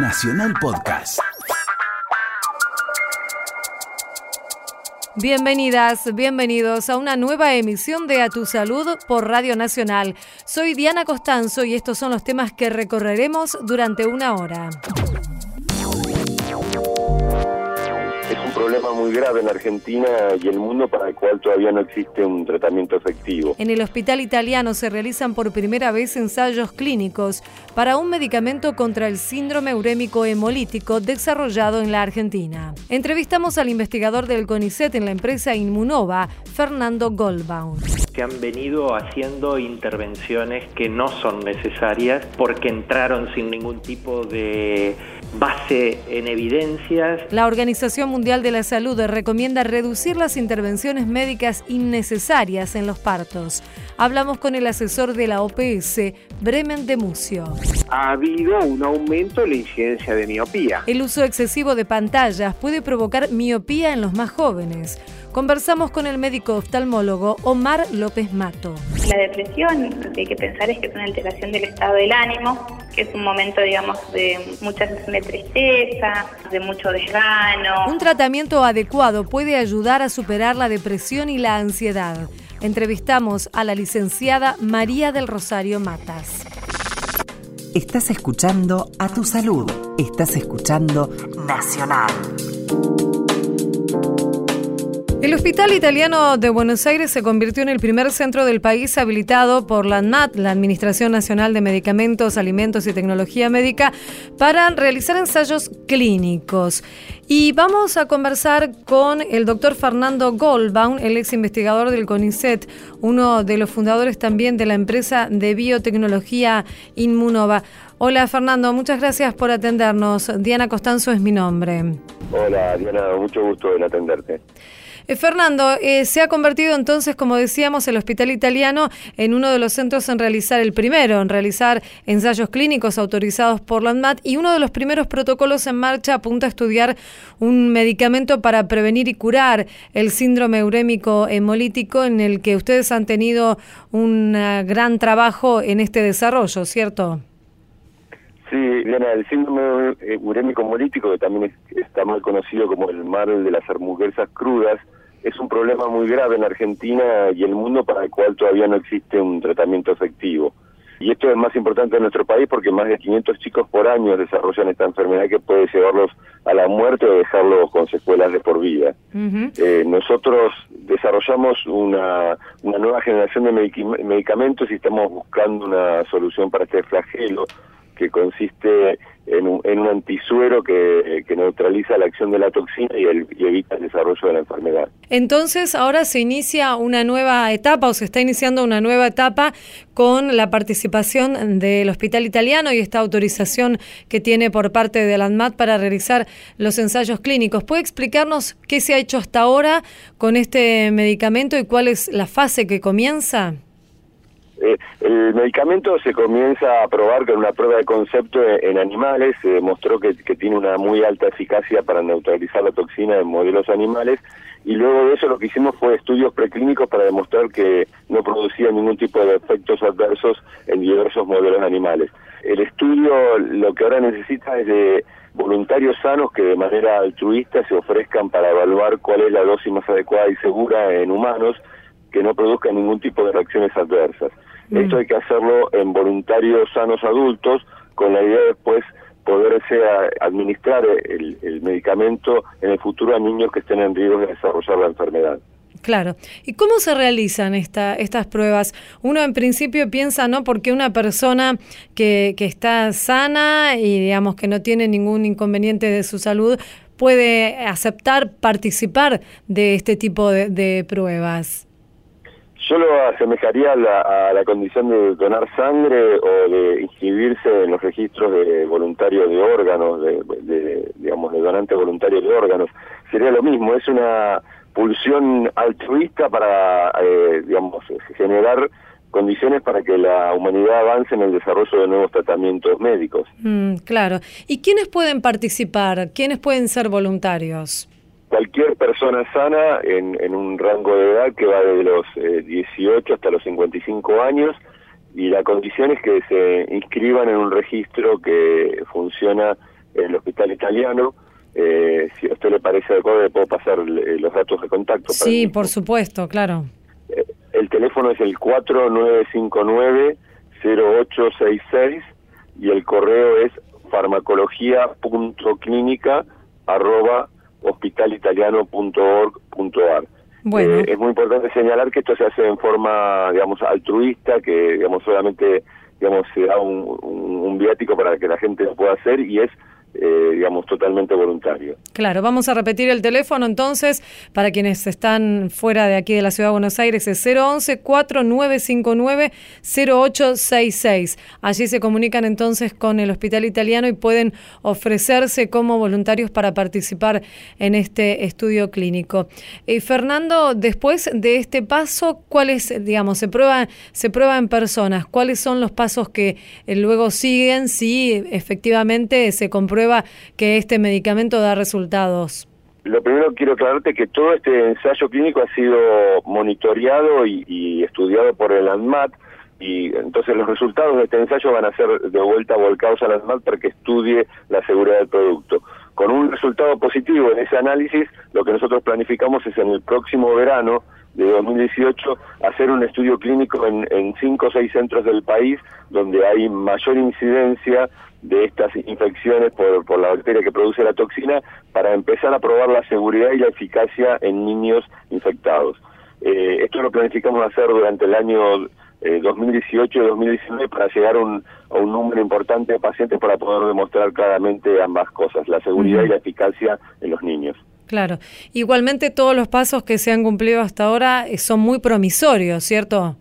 Nacional Podcast. Bienvenidas, bienvenidos a una nueva emisión de A Tu Salud por Radio Nacional. Soy Diana Costanzo y estos son los temas que recorreremos durante una hora. Muy grave en Argentina y el mundo para el cual todavía no existe un tratamiento efectivo. En el hospital italiano se realizan por primera vez ensayos clínicos para un medicamento contra el síndrome urémico hemolítico desarrollado en la Argentina. Entrevistamos al investigador del CONICET en la empresa Inmunova, Fernando Goldbaum. Que han venido haciendo intervenciones que no son necesarias porque entraron sin ningún tipo de base en evidencias. La Organización Mundial de la Salud recomienda reducir las intervenciones médicas innecesarias en los partos. Hablamos con el asesor de la OPS, Bremen de Mucio. Ha habido un aumento en la incidencia de miopía. El uso excesivo de pantallas puede provocar miopía en los más jóvenes. Conversamos con el médico oftalmólogo Omar López Mato. La depresión, lo que hay que pensar es que es una alteración del estado del ánimo, que es un momento, digamos, de mucha sensación de tristeza, de mucho desgano. Un tratamiento adecuado puede ayudar a superar la depresión y la ansiedad. Entrevistamos a la licenciada María del Rosario Matas. Estás escuchando a tu salud. Estás escuchando Nacional. El Hospital Italiano de Buenos Aires se convirtió en el primer centro del país habilitado por la ANMAT, la Administración Nacional de Medicamentos, Alimentos y Tecnología Médica, para realizar ensayos clínicos. Y vamos a conversar con el doctor Fernando Goldbaum, el ex investigador del CONICET, uno de los fundadores también de la empresa de biotecnología Inmunova. Hola Fernando, muchas gracias por atendernos. Diana Costanzo es mi nombre. Hola Diana, mucho gusto en atenderte. Eh, Fernando, eh, se ha convertido entonces, como decíamos, el Hospital Italiano en uno de los centros en realizar el primero, en realizar ensayos clínicos autorizados por la ANMAT y uno de los primeros protocolos en marcha apunta a estudiar un medicamento para prevenir y curar el síndrome urémico hemolítico en el que ustedes han tenido un gran trabajo en este desarrollo, ¿cierto? Sí, Diana, el síndrome urémico hemolítico, que también está mal conocido como el mal de las hamburguesas crudas, es un problema muy grave en Argentina y el mundo para el cual todavía no existe un tratamiento efectivo. Y esto es más importante en nuestro país porque más de 500 chicos por año desarrollan esta enfermedad que puede llevarlos a la muerte o dejarlos con secuelas de por vida. Eh, nosotros desarrollamos una, una nueva generación de medicamentos y estamos buscando una solución para este flagelo que consiste en un, en un antisuero que, neutraliza la acción de la toxina y, evita el desarrollo de la enfermedad. Entonces, ahora se inicia una nueva etapa o se está iniciando una nueva etapa con la participación del Hospital Italiano y esta autorización que tiene por parte de la ANMAT para realizar los ensayos clínicos. ¿Puede explicarnos qué se ha hecho hasta ahora con este medicamento y cuál es la fase que comienza? Eh, el medicamento se comienza a probar con una prueba de concepto en, animales, se demostró que, tiene una muy alta eficacia para neutralizar la toxina en modelos animales y luego de eso lo que hicimos fue estudios preclínicos para demostrar que no producía ningún tipo de efectos adversos en diversos modelos animales. El estudio lo que ahora necesita es de voluntarios sanos que de manera altruista se ofrezcan para evaluar cuál es la dosis más adecuada y segura en humanos que no produzca ningún tipo de reacciones adversas. Mm. Esto hay que hacerlo en voluntarios sanos adultos con la idea de después poderse administrar el, medicamento en el futuro a niños que estén en riesgo de desarrollar la enfermedad. Claro. ¿Y cómo se realizan esta, estas pruebas? Uno en principio piensa, ¿no? Porque una persona que, que está sana y digamos que no tiene ningún inconveniente de su salud puede aceptar participar de este tipo de pruebas. Yo lo asemejaría a la, condición de donar sangre o de inscribirse en los registros de voluntario de órganos, de, digamos, de donante voluntario de órganos. Sería lo mismo, es una pulsión altruista para, eh, digamos, generar condiciones para que la humanidad avance en el desarrollo de nuevos tratamientos médicos. Mm, claro. ¿Y quiénes pueden participar? ¿Quiénes pueden ser voluntarios? Cualquier persona sana en, en, un rango de edad que va desde los 18 eh, hasta los 55 años y la condición es que se inscriban en un registro que funciona en el hospital italiano. Eh, si a usted le parece adecuado, le puedo pasar eh, los datos de contacto. Sí, por supuesto, claro. Eh, el teléfono es el 4959-0866 y el correo es farmacología.clínica arroba hospitalitaliano.org.ar. Bueno. Eh, es muy importante señalar que esto se hace en forma, digamos, altruista, que, digamos, solamente, digamos, se da un, un, un viático para que la gente lo pueda hacer y es eh, digamos, totalmente voluntario. Claro, vamos a repetir el teléfono entonces para quienes están fuera de aquí de la Ciudad de Buenos Aires, es 011-4959-0866. Allí se comunican entonces con el Hospital Italiano y pueden ofrecerse como voluntarios para participar en este estudio clínico. Eh, Fernando, después de este paso, ¿cuáles, digamos, se prueba, se prueba en personas? ¿Cuáles son los pasos que eh, luego siguen si efectivamente se comprueba que este medicamento da resultados? Lo primero quiero aclararte que todo este ensayo clínico ha sido monitoreado y, estudiado por el ANMAT y entonces los resultados de este ensayo van a ser de vuelta volcados al ANMAT para que estudie la seguridad del producto. Con un resultado positivo en ese análisis, lo que nosotros planificamos es en el próximo verano de 2018 hacer un estudio clínico en, en cinco o seis centros del país donde hay mayor incidencia de estas infecciones por, por la bacteria que produce la toxina para empezar a probar la seguridad y la eficacia en niños infectados. Eh, esto lo planificamos hacer durante el año eh, 2018 y 2019 para llegar a un, a un número importante de pacientes para poder demostrar claramente ambas cosas, la seguridad y la eficacia en los niños. Claro. Igualmente todos los pasos que se han cumplido hasta ahora eh, son muy promisorios, ¿cierto?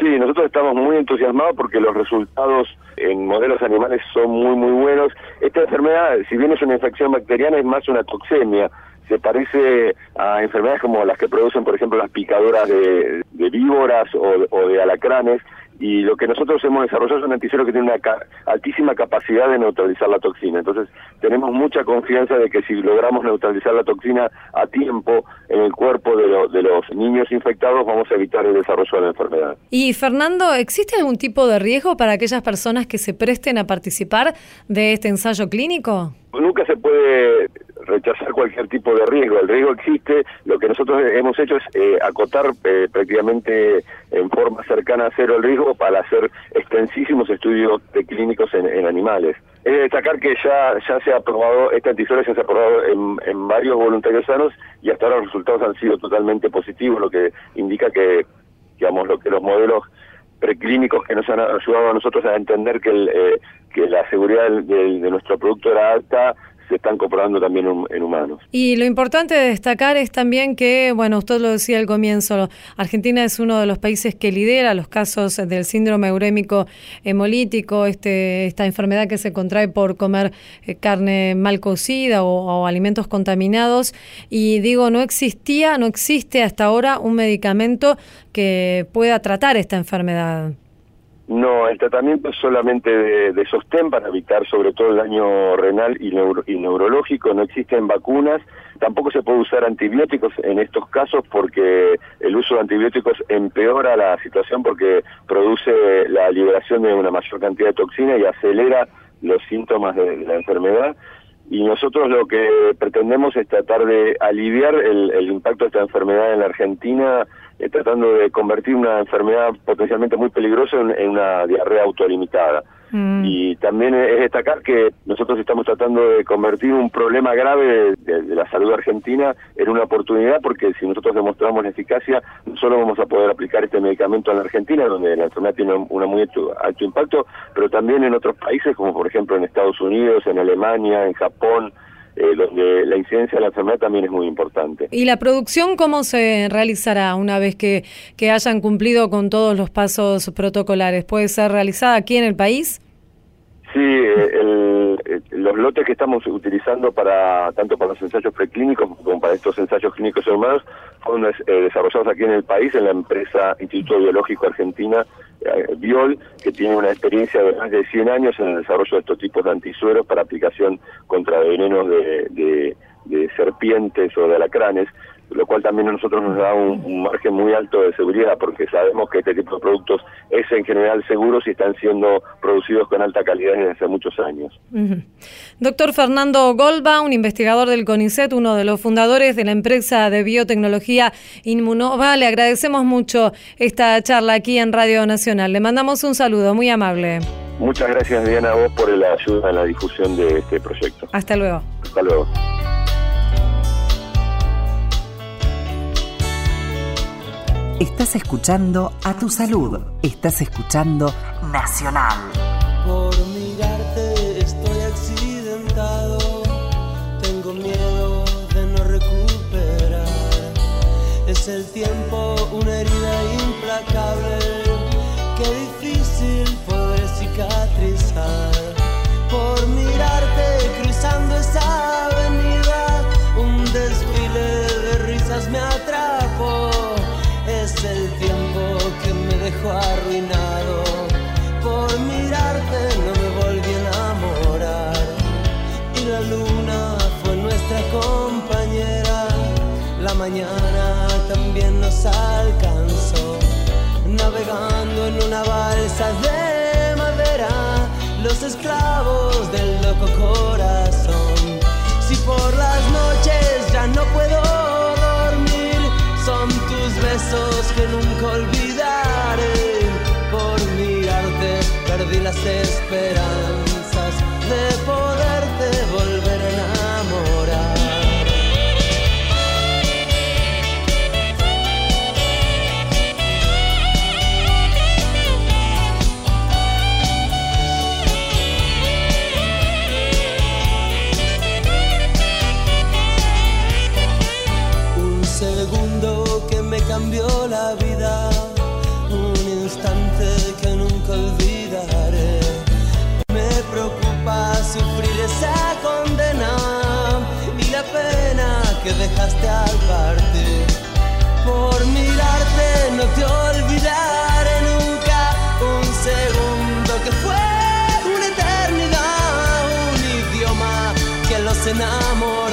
Sí, nosotros estamos muy entusiasmados porque los resultados en modelos animales son muy, muy buenos. Esta enfermedad, si bien es una infección bacteriana, es más una toxemia. Se parece a enfermedades como las que producen, por ejemplo, las picadoras de, víboras o de alacranes, y lo que nosotros hemos desarrollado es un anticuerpo que tiene una ca altísima capacidad de neutralizar la toxina. Entonces, tenemos mucha confianza de que si logramos neutralizar la toxina a tiempo en el cuerpo de, lo, de los niños infectados, vamos a evitar el desarrollo de la enfermedad. Y Fernando, ¿existe algún tipo de riesgo para aquellas personas que se presten a participar de este ensayo clínico? Nunca se puede rechazar cualquier tipo de riesgo. El riesgo existe, lo que nosotros hemos hecho es eh, acotar eh, prácticamente en forma cercana a cero el riesgo para hacer extensísimos estudios de clínicos en, en animales. Es de destacar que ya, ya se ha aprobado, esta antizola ya se ha aprobado en, en varios voluntarios sanos y hasta ahora los resultados han sido totalmente positivos, lo que indica que, digamos, lo que los modelos preclínicos que nos han ayudado a nosotros a entender que, el, eh, que la seguridad de nuestro producto era alta, se están comprobando también en humanos. Y lo importante de destacar es también que, bueno, usted lo decía al comienzo, Argentina es uno de los países que lidera los casos del síndrome urémico hemolítico, este, esta enfermedad que se contrae por comer eh, carne mal cocida o alimentos contaminados. Y digo, no existía, no existe hasta ahora un medicamento que pueda tratar esta enfermedad. No, el tratamiento es solamente de, sostén para evitar sobre todo el daño renal y, neuro, y, neurológico, no existen vacunas, tampoco se puede usar antibióticos en estos casos porque el uso de antibióticos empeora la situación porque produce la liberación de una mayor cantidad de toxina y acelera los síntomas de, de la enfermedad. Y nosotros lo que pretendemos es tratar de aliviar el, el impacto de esta enfermedad en la Argentina eh, tratando de convertir una enfermedad potencialmente muy peligrosa en, en una diarrea autolimitada. Mm. Y también es destacar que nosotros estamos tratando de convertir un problema grave de, de, la salud argentina en una oportunidad, porque si nosotros demostramos la eficacia, no solo vamos a poder aplicar este medicamento en la Argentina, donde la enfermedad tiene un muy alto, alto impacto, pero también en otros países, como por ejemplo en Estados Unidos, en Alemania, en Japón, eh, donde la incidencia de la enfermedad también es muy importante. ¿Y la producción cómo se realizará una vez que, que hayan cumplido con todos los pasos protocolares? ¿Puede ser realizada aquí en el país? Sí, eh, el, el, los lotes que estamos utilizando para tanto para los ensayos preclínicos como para estos ensayos clínicos humanos fueron eh, desarrollados aquí en el país en la empresa Instituto Biológico Argentina eh, Biol, que tiene una experiencia de más de 100 años en el desarrollo de estos tipos de antisueros para aplicación contra venenos de, de, de serpientes o de alacranes. Lo cual también a nosotros nos da un, margen muy alto de seguridad, porque sabemos que este tipo de productos es en general seguros y están siendo producidos con alta calidad desde hace muchos años. Doctor Fernando Golba, un investigador del CONICET, uno de los fundadores de la empresa de biotecnología Inmunova, le agradecemos mucho esta charla aquí en Radio Nacional. Le mandamos un saludo muy amable. Muchas gracias, Diana, a vos por la ayuda en la difusión de este proyecto. Hasta luego. Hasta luego. Estás escuchando a tu salud. Estás escuchando Nacional. Arruinado. Por mirarte no me volví a enamorar. Y la luna fue nuestra compañera. La mañana también nos alcanzó. Navegando en una balsa de madera. Los esclavos del loco corazón. Si por las noches ya no puedo besos que nunca olvidaré. Por mirarte perdí las esperanzas de poderte volver a enamorar. Un segundo que me cambió la vida, que dejaste al. Por mirarte no te olvidaré nunca un segundo que fue una eternidad, un idioma que los enamorados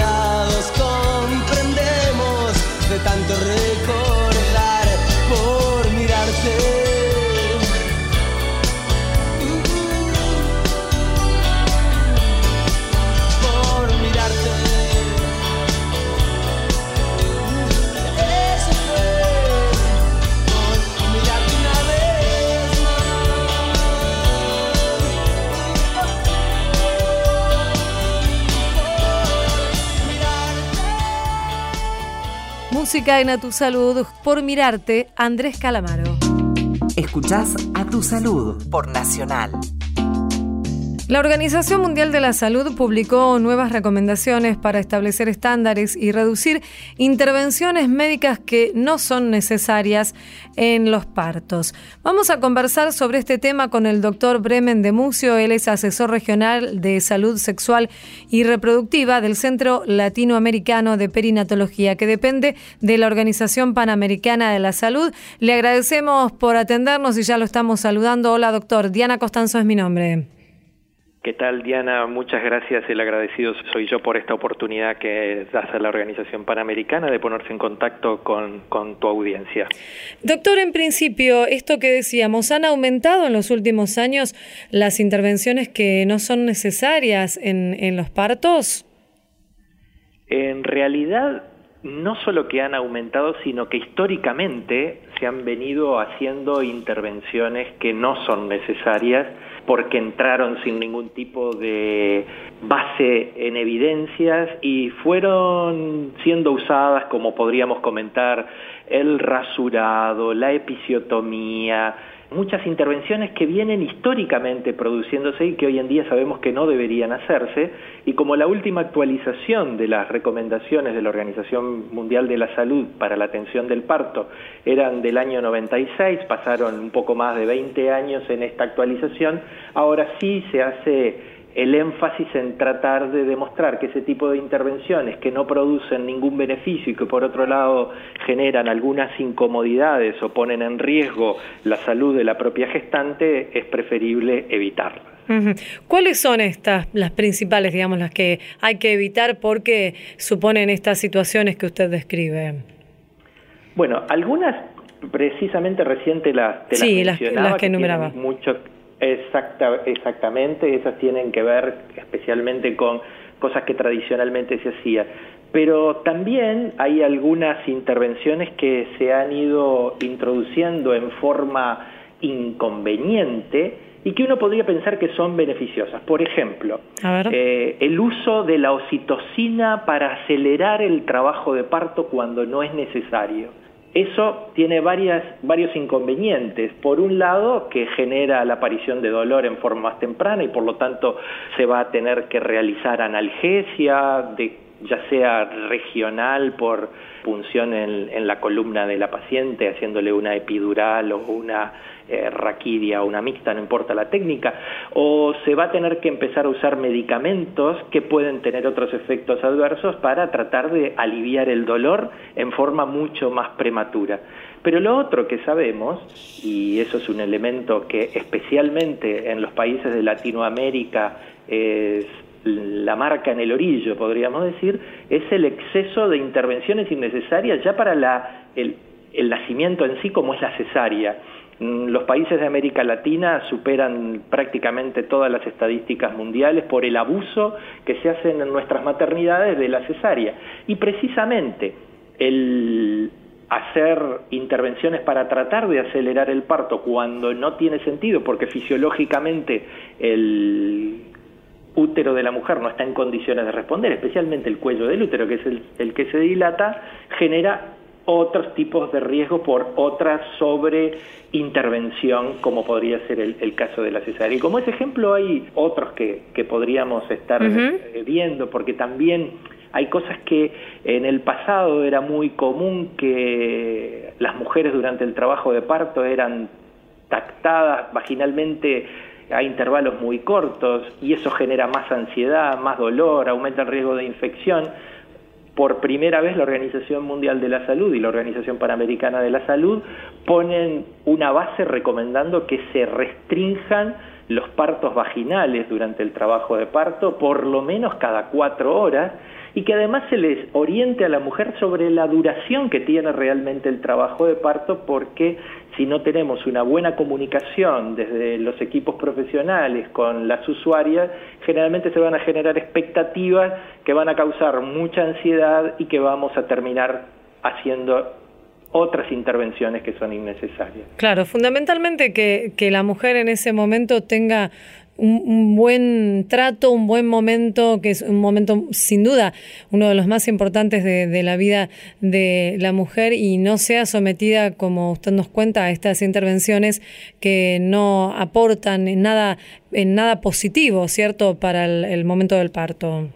Música en A Tu Salud por mirarte, Andrés Calamaro. Escuchás a tu salud por Nacional. La Organización Mundial de la Salud publicó nuevas recomendaciones para establecer estándares y reducir intervenciones médicas que no son necesarias en los partos. Vamos a conversar sobre este tema con el doctor Bremen de Mucio. Él es asesor regional de salud sexual y reproductiva del Centro Latinoamericano de Perinatología, que depende de la Organización Panamericana de la Salud. Le agradecemos por atendernos y ya lo estamos saludando. Hola, doctor. Diana Costanzo es mi nombre. ¿Qué tal, Diana? Muchas gracias. El agradecido soy yo por esta oportunidad que das a la Organización Panamericana de ponerse en contacto con, con, tu audiencia. Doctor, en principio, esto que decíamos, ¿han aumentado en los últimos años las intervenciones que no son necesarias en, en los partos? En realidad, no solo que han aumentado, sino que históricamente se han venido haciendo intervenciones que no son necesarias porque entraron sin ningún tipo de base en evidencias y fueron siendo usadas, como podríamos comentar, el rasurado, la episiotomía, muchas intervenciones que vienen históricamente produciéndose y que hoy en día sabemos que no deberían hacerse, y como la última actualización de las recomendaciones de la Organización Mundial de la Salud para la atención del parto eran del año 96, pasaron un poco más de 20 años en esta actualización, ahora sí se hace el énfasis en tratar de demostrar que ese tipo de intervenciones que no producen ningún beneficio y que por otro lado generan algunas incomodidades o ponen en riesgo la salud de la propia gestante es preferible evitarlas. ¿Cuáles son estas, las principales, digamos, las que hay que evitar porque suponen estas situaciones que usted describe? Bueno, algunas precisamente reciente las, te Sí, las las que- las que tienen enumeraba. Mucho, exacta, exactamente, esas tienen que ver especialmente con cosas que tradicionalmente se hacía. Pero también hay algunas intervenciones que se han ido introduciendo en forma inconveniente y que uno podría pensar que son beneficiosas. Por ejemplo, eh, el uso de la oxitocina para acelerar el trabajo de parto cuando no es necesario. Eso tiene varias, varios inconvenientes. Por un lado, que genera la aparición de dolor en forma más temprana y por lo tanto se va a tener que realizar analgesia, de, ya sea regional por punción en, en la columna de la paciente, haciéndole una epidural o una eh, raquidia o una mixta, no importa la técnica, o se va a tener que empezar a usar medicamentos que pueden tener otros efectos adversos para tratar de aliviar el dolor en forma mucho más prematura. Pero lo otro que sabemos, y eso es un elemento que especialmente en los países de Latinoamérica es la marca en el orillo, podríamos decir, es el exceso de intervenciones innecesarias ya para el, el nacimiento en sí como es la cesárea. Mm, Los países de América Latina superan prácticamente todas las estadísticas mundiales por el abuso que se hacen en nuestras maternidades de la cesárea. Y precisamente el hacer intervenciones para tratar de acelerar el parto cuando no tiene sentido, porque fisiológicamente el útero de la mujer no está en condiciones de responder, especialmente el cuello del útero, que es el, el que se dilata, genera otros tipos de riesgo por otra sobreintervención, como podría ser el, el caso de la cesárea. Y como ese ejemplo hay otros que, que podríamos estar eh, viendo, porque también hay cosas que en el pasado era muy común que las mujeres durante el trabajo de parto eran tactadas vaginalmente a intervalos muy cortos y eso genera más ansiedad, más dolor, aumenta el riesgo de infección. Por primera vez la Organización Mundial de la Salud y la Organización Panamericana de la Salud ponen una base recomendando que se restrinjan los partos vaginales durante el trabajo de parto por lo menos cada cuatro horas y que además se les oriente a la mujer sobre la duración que tiene realmente el trabajo de parto porque si no tenemos una buena comunicación desde los equipos profesionales con las usuarias, generalmente se van a generar expectativas que van a causar mucha ansiedad y que vamos a terminar haciendo otras intervenciones que son innecesarias. Claro, fundamentalmente que, la mujer en ese momento tenga un, un buen trato, un buen momento, que es un momento sin duda uno de los más importantes de, de la vida de la mujer y no sea sometida, como usted nos cuenta, a estas intervenciones que no aportan en nada, en nada positivo, ¿cierto?, para el, el momento del parto.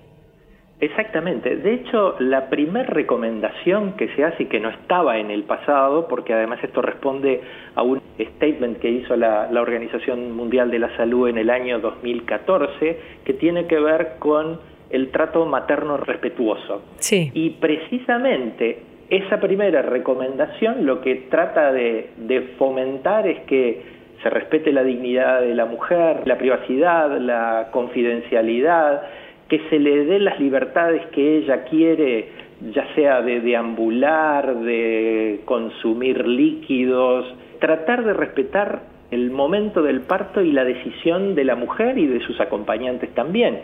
Exactamente. De hecho, la primer recomendación que se hace y que no estaba en el pasado, porque además esto responde a un statement que hizo la, la Organización Mundial de la Salud en el año 2014, que tiene que ver con el trato materno respetuoso. Sí. Y precisamente esa primera recomendación lo que trata de, de fomentar es que se respete la dignidad de la mujer, la privacidad, la confidencialidad, que se le dé las libertades que ella quiere, ya sea de deambular, de consumir líquidos, tratar de respetar el momento del parto y la decisión de la mujer y de sus acompañantes también.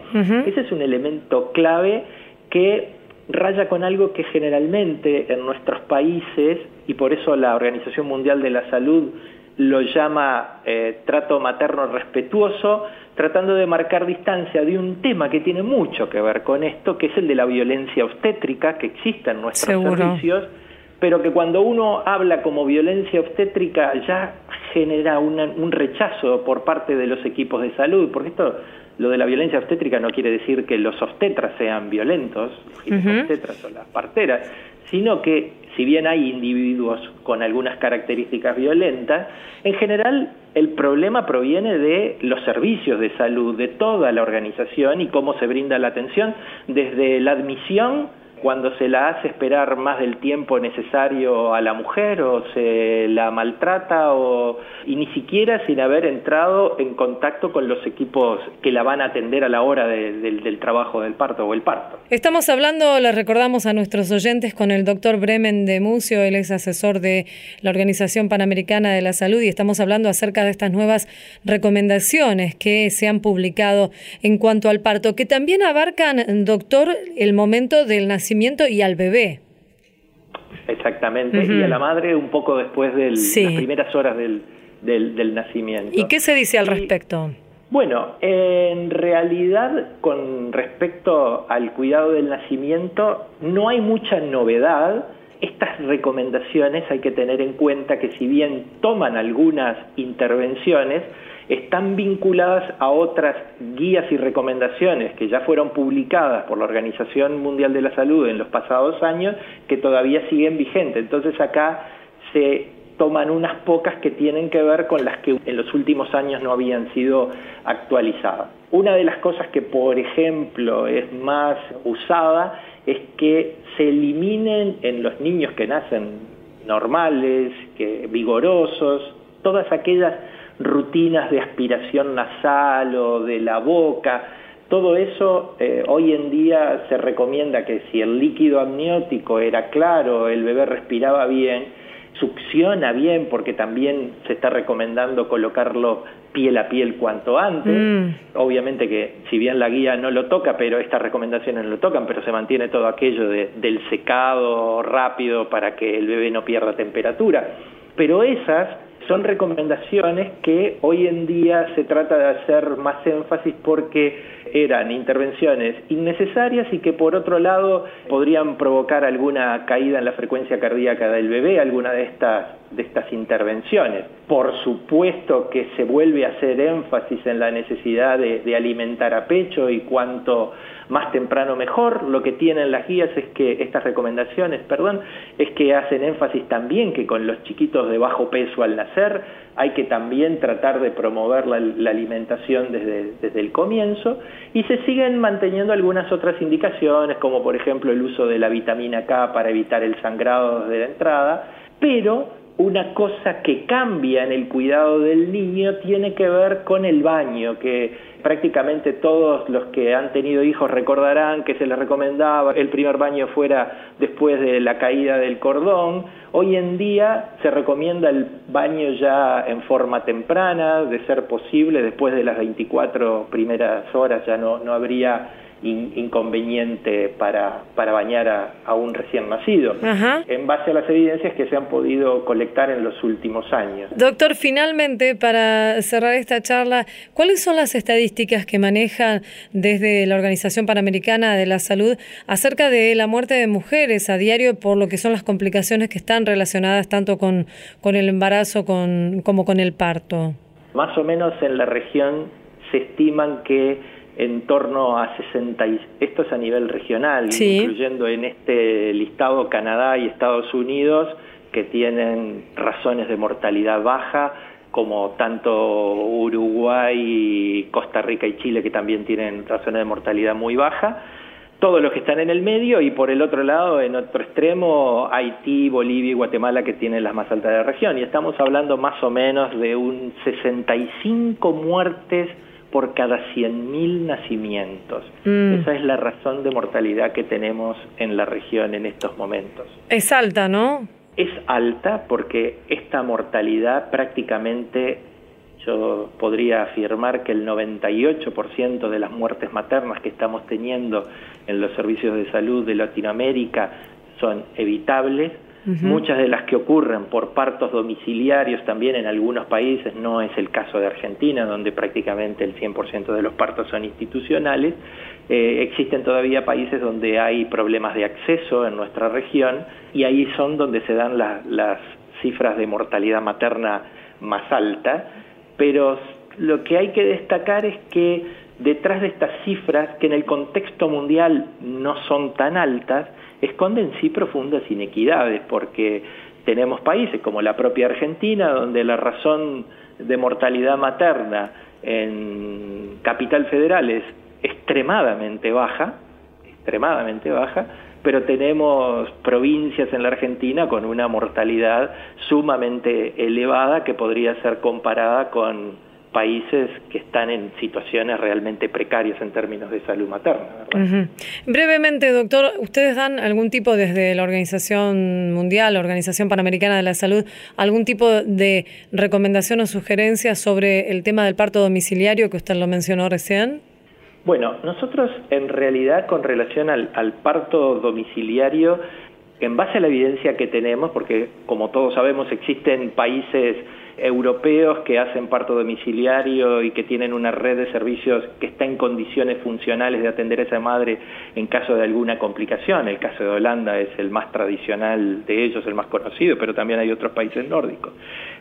Ese es un elemento clave que raya con algo que generalmente en nuestros países, y por eso la Organización Mundial de la Salud lo llama eh, trato materno respetuoso, tratando de marcar distancia de un tema que tiene mucho que ver con esto, que es el de la violencia obstétrica que existe en nuestros Seguro. servicios, pero que cuando uno habla como violencia obstétrica ya genera una- un rechazo por parte de los equipos de salud, porque esto, lo de la violencia obstétrica no quiere decir que los obstetras sean violentos, los obstetras o las parteras, sino que si bien hay individuos con algunas características violentas, en general el problema proviene de los servicios de salud, de toda la organización y cómo se brinda la atención desde la admisión cuando se la hace esperar más del tiempo necesario a la mujer o se la maltrata o y ni siquiera sin haber entrado en contacto con los equipos que la van a atender a la hora de- del, trabajo del parto o el parto. Estamos hablando, les recordamos a nuestros oyentes, con el doctor Bremen de Mucio, él es asesor de la Organización Panamericana de la Salud y estamos hablando acerca de estas nuevas recomendaciones que se han publicado en cuanto al parto, que también abarcan, doctor, el momento del nacimiento y al bebé. Exactamente, y a la madre un poco después de Sí. las primeras horas del, del, del nacimiento. ¿Y qué se dice al Y- respecto? Bueno, en realidad con respecto al cuidado del nacimiento no hay mucha novedad. Estas recomendaciones hay que tener en cuenta que si bien toman algunas intervenciones, están vinculadas a otras guías y recomendaciones que ya fueron publicadas por la Organización Mundial de la Salud en los pasados años que todavía siguen vigentes. Entonces acá se toman unas pocas que tienen que ver con las que en los últimos años no habían sido actualizadas. Una de las cosas que, por ejemplo, es más usada es que se eliminen en los niños que nacen normales, que vigorosos, todas aquellas rutinas de aspiración nasal o de la boca, todo eso eh, hoy en día se recomienda que si el líquido amniótico era claro, el bebé respiraba bien, succiona bien porque también se está recomendando colocarlo piel a piel cuanto antes. Mm. Obviamente que si bien la guía no lo toca, pero estas recomendaciones no lo tocan, pero se mantiene todo aquello de- del secado rápido para que el bebé no pierda temperatura. Pero esas son recomendaciones que hoy en día se trata de hacer más énfasis porque eran intervenciones innecesarias y que por otro lado podrían provocar alguna caída en la frecuencia cardíaca del bebé, alguna de estas de estas intervenciones. Por supuesto que se vuelve a hacer énfasis en la necesidad de, alimentar a pecho y cuanto más temprano mejor. Lo que tienen las guías es que estas recomendaciones, perdón, es que hacen énfasis también que con los chiquitos de bajo peso al nacer hay que también tratar de promover la, la alimentación desde, desde el comienzo y se siguen manteniendo algunas otras indicaciones como por ejemplo el uso de la vitamina K para evitar el sangrado desde la entrada, pero una cosa que cambia en el cuidado del niño tiene que ver con el baño, que prácticamente todos los que han tenido hijos recordarán que se les recomendaba el primer baño fuera después de la caída del cordón. Hoy en día se recomienda el baño ya en forma temprana, de ser posible, después de las 24 primeras horas ya no, no habría in- inconveniente para, para bañar a, a un recién nacido, Ajá. en base a las evidencias que se han podido colectar en los últimos años. Doctor, finalmente, para cerrar esta charla, ¿cuáles son las estadísticas que manejan desde la Organización Panamericana de la Salud acerca de la muerte de mujeres a diario por lo que son las complicaciones que están relacionadas tanto con, con el embarazo con, como con el parto? Más o menos en la región se estiman que en torno a 60, y- esto es a nivel regional, Sí. incluyendo en este listado Canadá y Estados Unidos, que tienen razones de mortalidad baja, como tanto Uruguay, Costa Rica y Chile, que también tienen razones de mortalidad muy baja. Todos los que están en el medio y por el otro lado, en otro extremo, Haití, Bolivia y Guatemala que tienen las más altas de la región. Y estamos hablando más o menos de un 65 muertes por cada 100.000 nacimientos. Mm. Esa es la razón de mortalidad que tenemos en la región en estos momentos. Es alta, ¿no? Es alta porque esta mortalidad prácticamente yo podría afirmar que el 98% de las muertes maternas que estamos teniendo en los servicios de salud de Latinoamérica son evitables. Muchas de las que ocurren por partos domiciliarios también en algunos países, no es el caso de Argentina, donde prácticamente el 100% de los partos son institucionales. Eh, existen todavía países donde hay problemas de acceso en nuestra región y ahí son donde se dan la- las cifras de mortalidad materna más altas pero lo que hay que destacar es que detrás de estas cifras, que en el contexto mundial no son tan altas, esconden sí profundas inequidades, porque tenemos países como la propia Argentina, donde la razón de mortalidad materna en capital federal es extremadamente baja, extremadamente baja, pero tenemos provincias en la Argentina con una mortalidad sumamente elevada que podría ser comparada con países que están en situaciones realmente precarias en términos de salud materna. Uh -huh. Brevemente, doctor, ¿ustedes dan algún tipo desde la Organización Mundial, la Organización Panamericana de la Salud, algún tipo de recomendación o sugerencia sobre el tema del parto domiciliario que usted lo mencionó recién? Bueno, nosotros en realidad con relación al, al parto domiciliario, en base a la evidencia que tenemos, porque como todos sabemos existen países europeos que hacen parto domiciliario y que tienen una red de servicios que está en condiciones funcionales de atender a esa madre en caso de alguna complicación. El caso de Holanda es el más tradicional de ellos, el más conocido, pero también hay otros países nórdicos.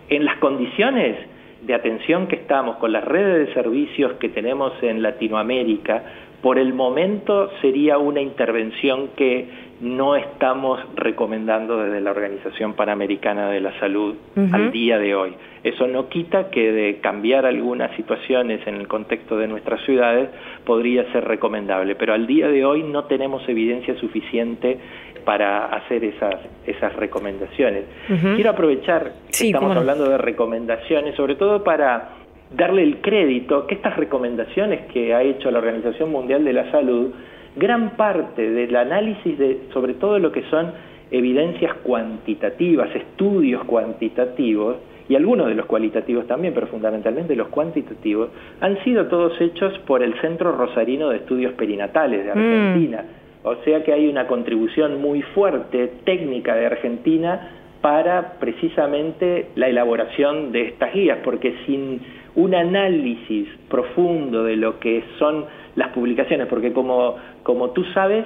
En las condiciones de atención que estamos, con las redes de servicios que tenemos en Latinoamérica, por el momento sería una intervención que no estamos recomendando desde la Organización Panamericana de la Salud uh -huh. al día de hoy. Eso no quita que de cambiar algunas situaciones en el contexto de nuestras ciudades podría ser recomendable, pero al día de hoy no tenemos evidencia suficiente para hacer esas, esas recomendaciones. Uh -huh. Quiero aprovechar que sí, estamos bueno. hablando de recomendaciones, sobre todo para darle el crédito que estas recomendaciones que ha hecho la Organización Mundial de la Salud gran parte del análisis de sobre todo lo que son evidencias cuantitativas, estudios cuantitativos, y algunos de los cualitativos también, pero fundamentalmente los cuantitativos, han sido todos hechos por el Centro Rosarino de Estudios Perinatales de Argentina. Mm. O sea que hay una contribución muy fuerte técnica de Argentina para precisamente la elaboración de estas guías, porque sin un análisis profundo de lo que son las publicaciones, porque como, como tú sabes,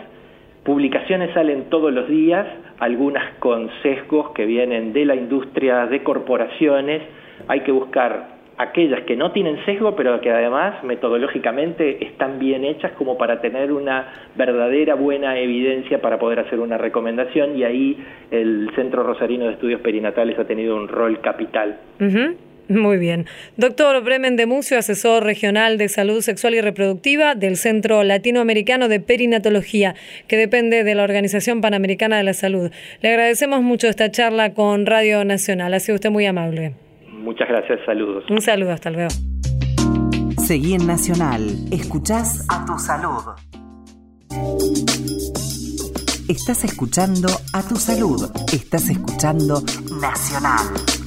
publicaciones salen todos los días, algunas con sesgos que vienen de la industria, de corporaciones, hay que buscar aquellas que no tienen sesgo, pero que además metodológicamente están bien hechas como para tener una verdadera buena evidencia para poder hacer una recomendación y ahí el Centro Rosarino de Estudios Perinatales ha tenido un rol capital. Muy bien. Doctor Bremen de Mucio, asesor regional de salud sexual y reproductiva del Centro Latinoamericano de Perinatología, que depende de la Organización Panamericana de la Salud. Le agradecemos mucho esta charla con Radio Nacional. Ha sido usted muy amable. Muchas gracias, saludos. Un saludo, hasta luego. Seguí en Nacional. Escuchás a tu salud. Estás escuchando a tu salud. Estás escuchando Nacional.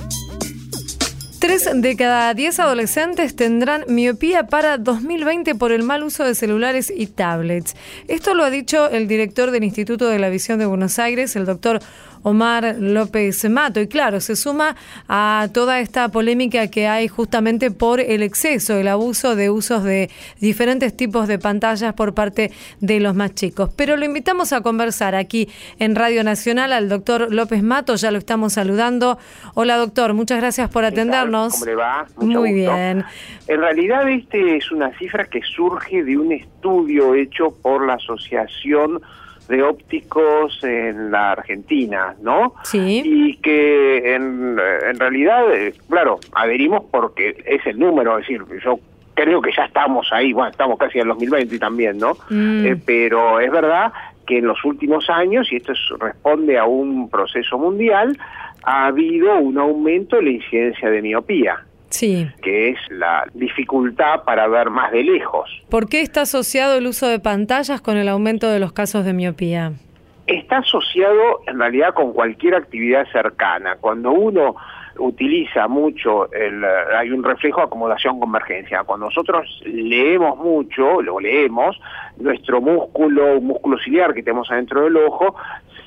Tres de cada diez adolescentes tendrán miopía para 2020 por el mal uso de celulares y tablets. Esto lo ha dicho el director del Instituto de la Visión de Buenos Aires, el doctor Omar López Mato. Y claro, se suma a toda esta polémica que hay justamente por el exceso, el abuso de usos de diferentes tipos de pantallas por parte de los más chicos. Pero lo invitamos a conversar aquí en Radio Nacional al doctor López Mato, ya lo estamos saludando. Hola doctor, muchas gracias por atendernos. ¿Cómo le va? Mucho Muy gusto. bien. En realidad este es una cifra que surge de un estudio hecho por la Asociación de ópticos en la Argentina, ¿no? Sí. Y que en, en realidad, eh, claro, adherimos porque es el número, es decir, yo creo que ya estamos ahí, bueno, estamos casi en el 2020 también, ¿no? Mm. Eh, pero es verdad que en los últimos años, y esto es, responde a un proceso mundial, ha habido un aumento de la incidencia de miopía Sí. que es la dificultad para ver más de lejos. ¿Por qué está asociado el uso de pantallas con el aumento de los casos de miopía? Está asociado en realidad con cualquier actividad cercana. Cuando uno utiliza mucho, el, hay un reflejo de acomodación convergencia. Cuando nosotros leemos mucho, lo leemos, nuestro músculo, un músculo ciliar que tenemos adentro del ojo,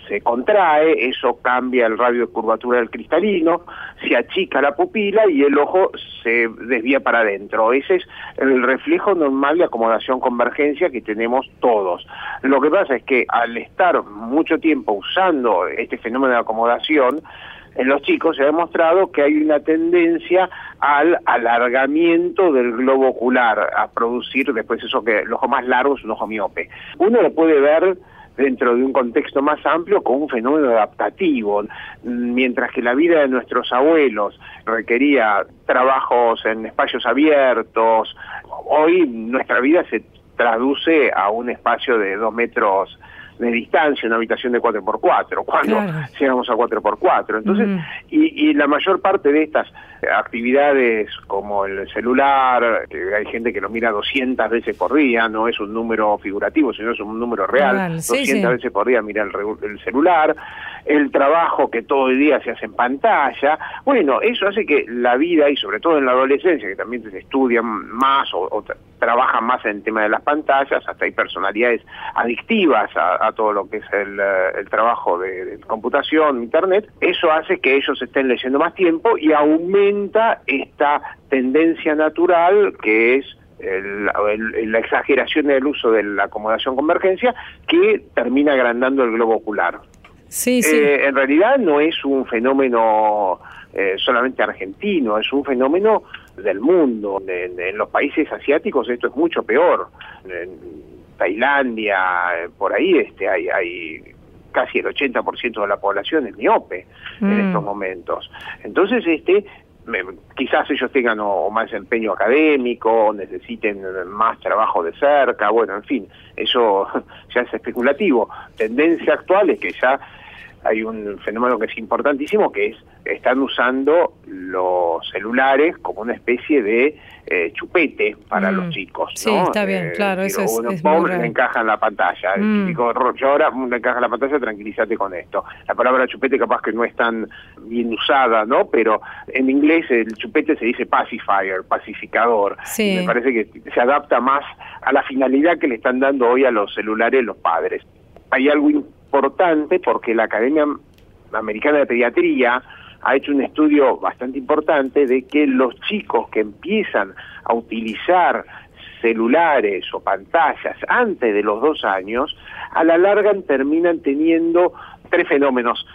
se contrae, eso cambia el radio de curvatura del cristalino, se achica la pupila y el ojo se desvía para adentro. Ese es el reflejo normal de acomodación convergencia que tenemos todos. Lo que pasa es que al estar mucho tiempo usando este fenómeno de acomodación, en los chicos se ha demostrado que hay una tendencia al alargamiento del globo ocular, a producir después eso que el ojo más largo es un ojo miope. Uno lo puede ver dentro de un contexto más amplio con un fenómeno adaptativo, mientras que la vida de nuestros abuelos requería trabajos en espacios abiertos, hoy nuestra vida se traduce a un espacio de dos metros de distancia, una habitación de 4x4, cuando Claro. llegamos a 4x4. Entonces, y, y la mayor parte de estas actividades como el celular, que hay gente que lo mira 200 veces por día, no es un número figurativo, sino es un número real, Real, sí, 200 sí. veces por día mira el, el celular, el trabajo que todo el día se hace en pantalla, bueno, eso hace que la vida, y sobre todo en la adolescencia, que también se estudian más o, o tra- trabajan más en el tema de las pantallas, hasta hay personalidades adictivas a, todo lo que es el, eh, trabajo de, de computación, internet, eso hace que ellos estén leyendo más tiempo y aumenta esta tendencia natural que es el- el- la exageración del uso de la acomodación convergencia que termina agrandando el globo ocular. Sí, sí. Eh, en realidad no es un fenómeno eh, solamente argentino, es un fenómeno del mundo. En, en los países asiáticos esto es mucho peor. En Tailandia, eh, por ahí este, hay, hay casi el 80% de la población es miope en Mm. estos momentos. Entonces, este quizás ellos tengan o, más empeño académico, necesiten más trabajo de cerca, bueno, en fin, eso ya es especulativo. Tendencia actual es que ya hay un fenómeno que es importantísimo, que es están usando los celulares como una especie de eh, chupete para Mm. los chicos. Sí, ¿no? está bien, claro, decir, eso es- es muy le encaja en la pantalla. El Mm. ro- yo ahora le encaja en la pantalla, tranquilízate con esto. La palabra chupete capaz que no es tan bien usada, ¿no? Pero en inglés el chupete se dice pacifier, pacificador. Sí. Me parece que se adapta más a la finalidad que le están dando hoy a los celulares los padres. Hay algo importante porque la Academia Americana de Pediatría ha hecho un estudio bastante importante de que los chicos que empiezan a utilizar celulares o pantallas antes de los dos años, a la larga terminan teniendo tres fenómenos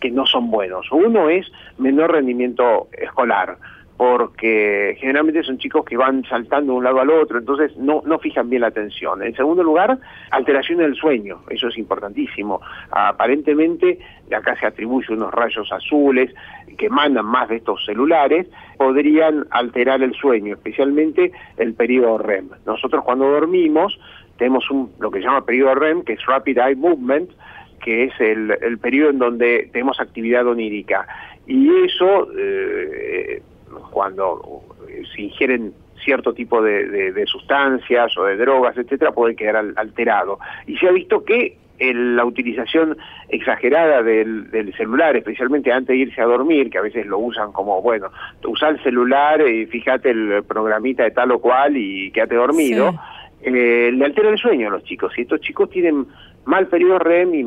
que no son buenos. Uno es menor rendimiento escolar, porque generalmente son chicos que van saltando de un lado al otro, entonces no, no fijan bien la atención. En segundo lugar, alteración del sueño, eso es importantísimo. Aparentemente, acá se atribuye unos rayos azules que emanan más de estos celulares, podrían alterar el sueño, especialmente el periodo REM. Nosotros cuando dormimos tenemos un, lo que se llama periodo REM, que es Rapid Eye Movement, que es el, el periodo en donde tenemos actividad onírica. Y eso, eh, cuando se ingieren cierto tipo de, de- de sustancias o de drogas, etcétera, puede quedar al- alterado. Y se ha visto que el- la utilización exagerada del, del celular, especialmente antes de irse a dormir, que a veces lo usan como, bueno, usa el celular y fíjate el programita de tal o cual y quédate dormido, eh, le altera el sueño a los chicos. Y estos chicos tienen mal periodo REM y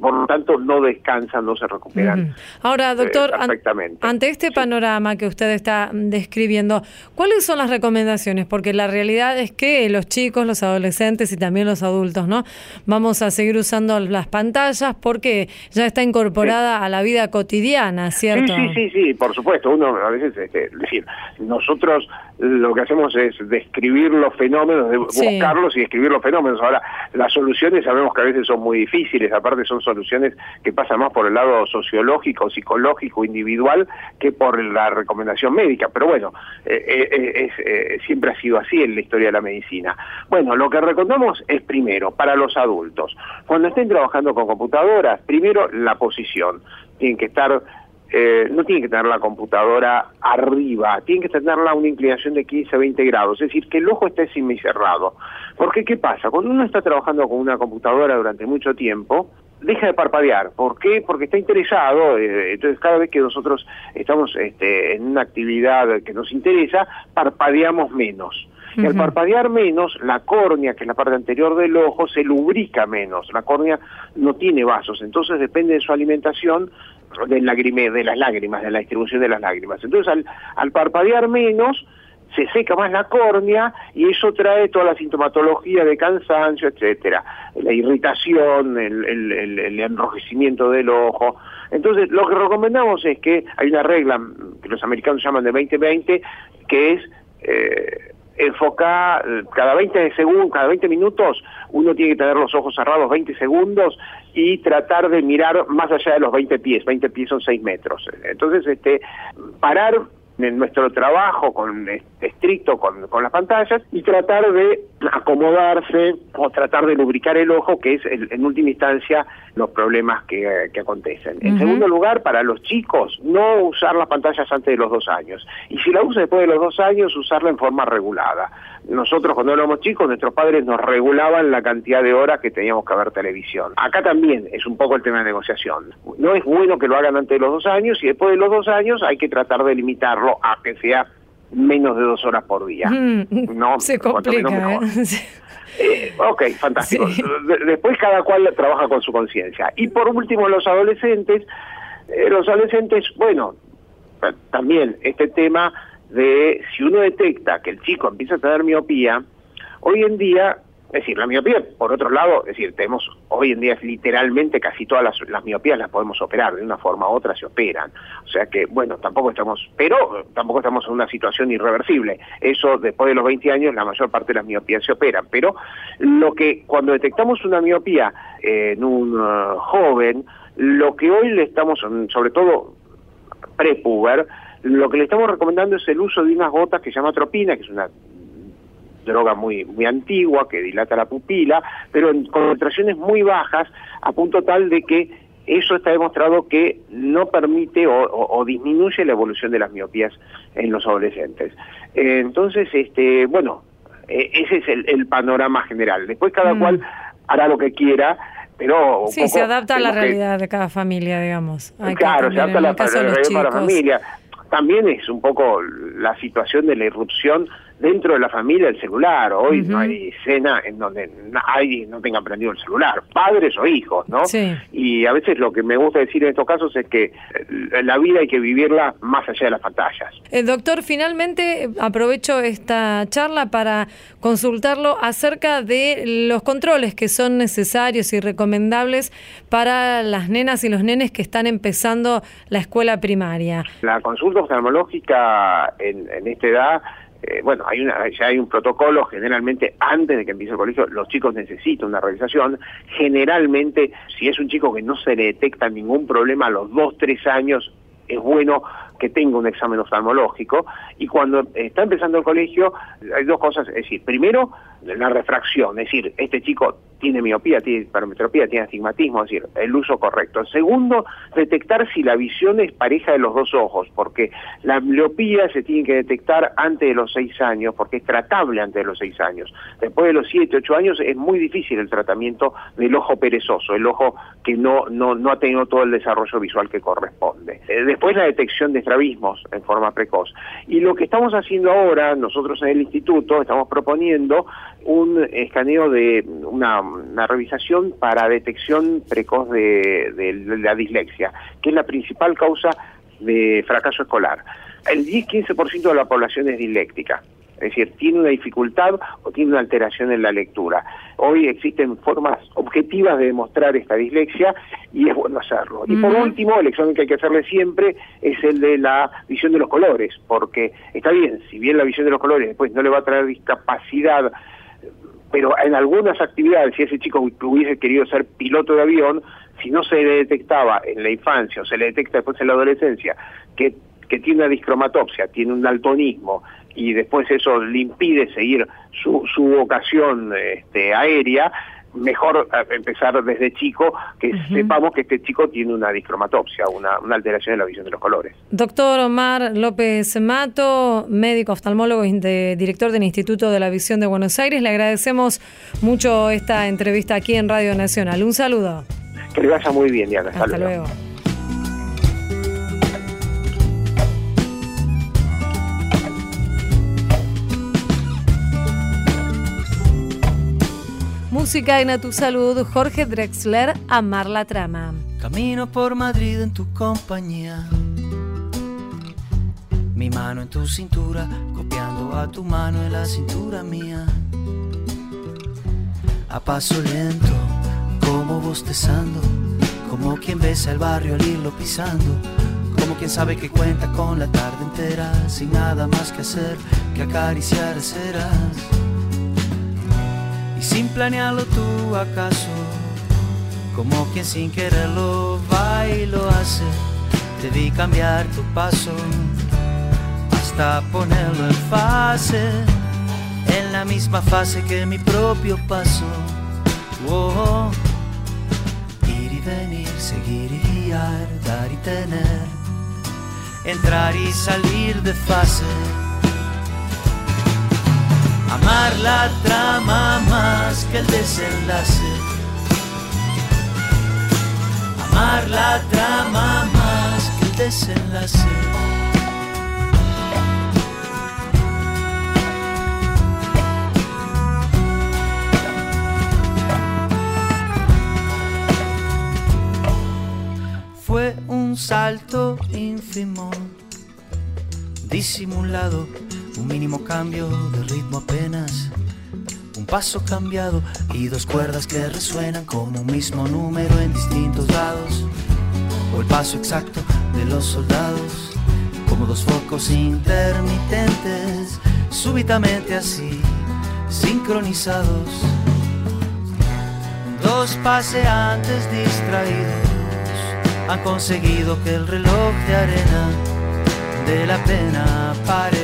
por lo tanto no descansan, no se recuperan. Ahora, doctor, eh, an- perfectamente. ante este panorama que usted está describiendo, ¿cuáles son las recomendaciones? Porque la realidad es que los chicos, los adolescentes y también los adultos, ¿no? Vamos a seguir usando las pantallas porque ya está incorporada a la vida cotidiana, ¿cierto? Sí, sí, sí, sí, por supuesto. Uno a veces, este, es decir, nosotros lo que hacemos es describir los fenómenos, de Sí. buscarlos y describir los fenómenos. Ahora, las soluciones sabemos que a veces son muy difíciles, aparte son soluciones que pasan más por el lado sociológico, psicológico, individual, que por la recomendación médica. Pero bueno, eh, eh, es, eh, siempre ha sido así en la historia de la medicina. Bueno, lo que recomendamos es primero, para los adultos, cuando estén trabajando con computadoras, primero la posición. Tienen que estar eh, no tiene que tener la computadora arriba, tiene que tenerla a una inclinación de 15 a 20 grados, es decir, que el ojo esté semicerrado. Porque, ¿qué pasa? Cuando uno está trabajando con una computadora durante mucho tiempo, deja de parpadear. ¿Por qué? Porque está interesado, eh, entonces cada vez que nosotros estamos este, en una actividad que nos interesa, parpadeamos menos. Y al parpadear menos, la córnea, que es la parte anterior del ojo, se lubrica menos. La córnea no tiene vasos, entonces depende de su alimentación del lagrime, de las lágrimas, de la distribución de las lágrimas. Entonces al, al parpadear menos, se seca más la córnea y eso trae toda la sintomatología de cansancio, etcétera, la irritación, el, el- el- enrojecimiento del ojo. Entonces, lo que recomendamos es que hay una regla que los americanos llaman de 20-20, que es eh, enfocar eh, cada 20 segundos, cada 20 minutos, uno tiene que tener los ojos cerrados 20 segundos y tratar de mirar más allá de los 20 pies. 20 pies son 6 metros. Entonces, este, parar en nuestro trabajo con este, estricto con, con las pantallas y tratar de acomodarse o tratar de lubricar el ojo, que es el- en última instancia los problemas que, que acontecen. En segundo lugar, para los chicos, no usar las pantallas antes de los dos años. Y si la usa después de los dos años, usarla en forma regulada. Nosotros cuando éramos chicos, nuestros padres nos regulaban la cantidad de horas que teníamos que ver televisión. Acá también es un poco el tema de negociación. No es bueno que lo hagan antes de los dos años y después de los dos años hay que tratar de limitarlo a que sea menos de dos horas por día. Mm, No, se menos complica. ¿eh? Eh, ok, fantástico. Sí. Después cada cual trabaja con su conciencia. Y por último, los adolescentes. Eh, los adolescentes, bueno, también este tema de si uno detecta que el chico empieza a tener miopía, hoy en día, es decir, la miopía, por otro lado, es decir, tenemos hoy en día literalmente casi todas las, miopías las podemos operar, de una forma u otra se operan. O sea que, bueno, tampoco estamos, pero eh, tampoco estamos en una situación irreversible. Eso, después de los 20 años, la mayor parte de las miopías se operan. Pero lo que, cuando detectamos una miopía en un eh, joven, lo que hoy le estamos, sobre todo prepuber, lo que le estamos recomendando es el uso de unas gotas que se llama atropina, que es una droga muy muy antigua que dilata la pupila, pero en concentraciones muy bajas, a punto tal de que eso está demostrado que no permite o, o- o disminuye la evolución de las miopías en los adolescentes. Eh, entonces, este, bueno, eh, ese es el, el panorama general. Después cada Mm. cual hará lo que quiera, pero Sí, se adapta a la que- realidad de cada familia, digamos. Hay claro, se adapta en la, de realidad la chicos. familia. También es un poco la situación de la irrupción dentro de la familia del celular. Hoy no hay escena en donde nadie no tenga prendido el celular, padres o hijos, ¿no? Sí. Y a veces lo que me gusta decir en estos casos es que eh, la vida hay que vivirla más allá de las pantallas. Eh, doctor, finalmente eh, aprovecho esta charla para consultarlo acerca de los controles que son necesarios y recomendables para las nenas y los nenes que están empezando la escuela primaria. La consulta oftalmológica en, en esta edad, eh, bueno, hay una, ya hay un protocolo, generalmente antes de que empiece el colegio, los chicos necesitan una realización. Generalmente, si es un chico que no se le detecta ningún problema a los dos, tres años, es bueno que tenga un examen oftalmológico. Y cuando está empezando el colegio, hay dos cosas, es decir, primero, la refracción, es decir, este chico tiene miopía, tiene hipermetropía, tiene astigmatismo, es decir, el uso correcto. Segundo, detectar si la visión es pareja de los dos ojos, porque la miopía se tiene que detectar antes de los seis años, porque es tratable antes de los seis años. Después de los siete, ocho años es muy difícil el tratamiento del ojo perezoso, el ojo que no, no, no ha tenido todo el desarrollo visual que corresponde. Eh, después la detección de estrabismos en forma precoz. Y lo que estamos haciendo ahora, nosotros en el instituto, estamos proponiendo un escaneo de una, una revisación para detección precoz de, de la dislexia, que es la principal causa de fracaso escolar. El 10-15% de la población es disléctica, es decir, tiene una dificultad o tiene una alteración en la lectura. Hoy existen formas objetivas de demostrar esta dislexia y es bueno hacerlo. Y por último, el examen que hay que hacerle siempre es el de la visión de los colores, porque está bien, si bien la visión de los colores después no le va a traer discapacidad pero en algunas actividades, si ese chico hubiese querido ser piloto de avión, si no se le detectaba en la infancia o se le detecta después en la adolescencia que, que tiene una discromatopsia, tiene un daltonismo y después eso le impide seguir su, su vocación este, aérea, mejor empezar desde chico que sepamos que este chico tiene una discromatopsia, una, una alteración en la visión de los colores. Doctor Omar López Mato, médico oftalmólogo y de- director del Instituto de la Visión de Buenos Aires, le agradecemos mucho esta entrevista aquí en Radio Nacional. Un saludo. Que le vaya muy bien, Diana. Hasta luego. Música en A Tu Salud, Jorge Drexler, Amar la Trama. Camino por Madrid en tu compañía. Mi mano en tu cintura, copiando a tu mano en la cintura mía. A paso lento, como bostezando, como quien besa el barrio al irlo pisando. Como quien sabe que cuenta con la tarde entera, sin nada más que hacer que acariciar ceras. Sin planearlo tú acaso como quien sin quererlo va y lo hace. Te vi cambiar tu paso hasta ponerlo en fase, en la misma fase que mi propio paso. Oh, ir y venir, seguir y guiar, dar y tener, entrar y salir de fase. Amar la trama más que el desenlace. Amar la trama más que el desenlace. Fue un salto ínfimo, disimulado, un mínimo cambio de ritmo apenas, un paso cambiado y dos cuerdas que resuenan como un mismo número en distintos lados, o el paso exacto de los soldados, como dos focos intermitentes, súbitamente así, sincronizados, dos paseantes distraídos han conseguido que el reloj de arena de la pena pare,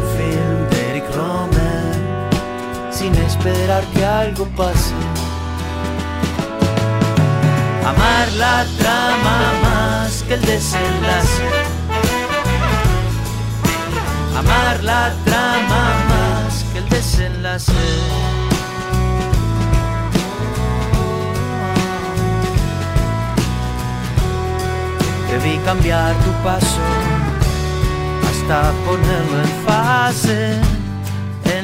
esperar que algo pase. Amar la trama más que el desenlace. Amar la trama más que el desenlace. Debí cambiar tu paso hasta ponerlo en fase,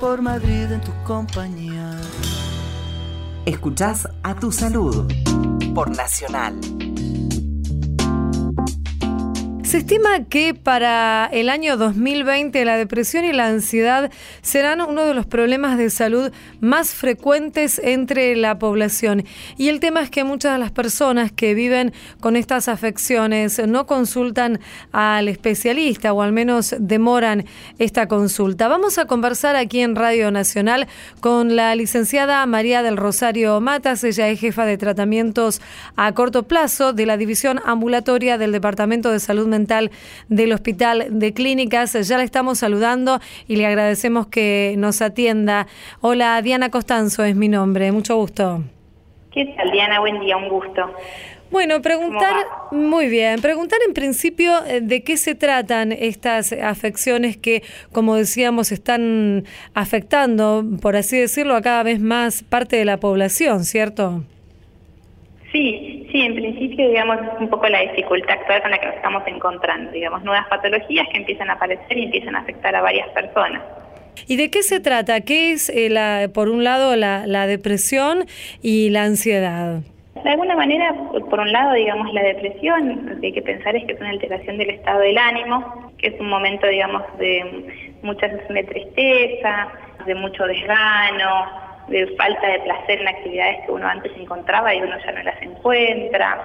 Oh. compañía. Escuchás a tu salud por Nacional. Se estima que para el año 2020 la depresión y la ansiedad serán uno de los problemas de salud más frecuentes entre la población. Y el tema es que muchas de las personas que viven con estas afecciones no consultan al especialista o al menos demoran esta consulta. Vamos a conversar aquí en Radio Nacional con la licenciada María del Rosario Matas. Ella es jefa de tratamientos a corto plazo de la División Ambulatoria del Departamento de Salud Mental del Hospital de Clínicas. Ya la estamos saludando y le agradecemos que nos atienda. Hola, Diana Costanzo es mi nombre, mucho gusto. ¿Qué tal, Diana? Buen día, un gusto. Bueno, preguntar, muy bien, preguntar en principio eh, de qué se tratan estas afecciones que, como decíamos, están afectando, por así decirlo, a cada vez más parte de la población, ¿cierto? Sí, sí, en principio, digamos, es un poco la dificultad actual con la que nos estamos encontrando, digamos, nuevas patologías que empiezan a aparecer y empiezan a afectar a varias personas. ¿Y de qué se trata? ¿Qué es, eh, la, por un lado, la, la depresión y la ansiedad? De alguna manera, por un lado, digamos, la depresión, lo que hay que pensar es que es una alteración del estado del ánimo, que es un momento, digamos, de mucha sensación de tristeza, de mucho desgano, de falta de placer en actividades que uno antes encontraba y uno ya no las encuentra.